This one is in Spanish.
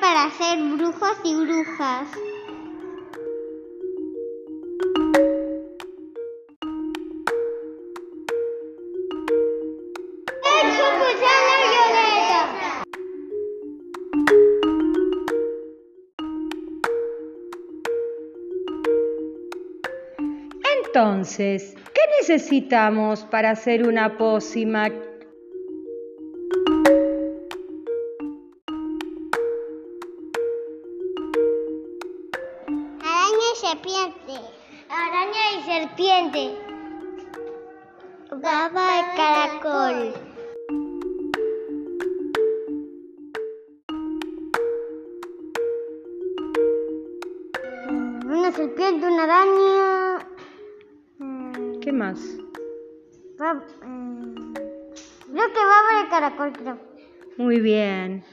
para ser brujos y brujas. Entonces, ¿qué necesitamos para hacer una pócima? Y serpiente. Araña y serpiente. Baba de caracol. Una serpiente, una araña. ¿Qué más? mm, Creo que baba de caracol, creo. Muy bien.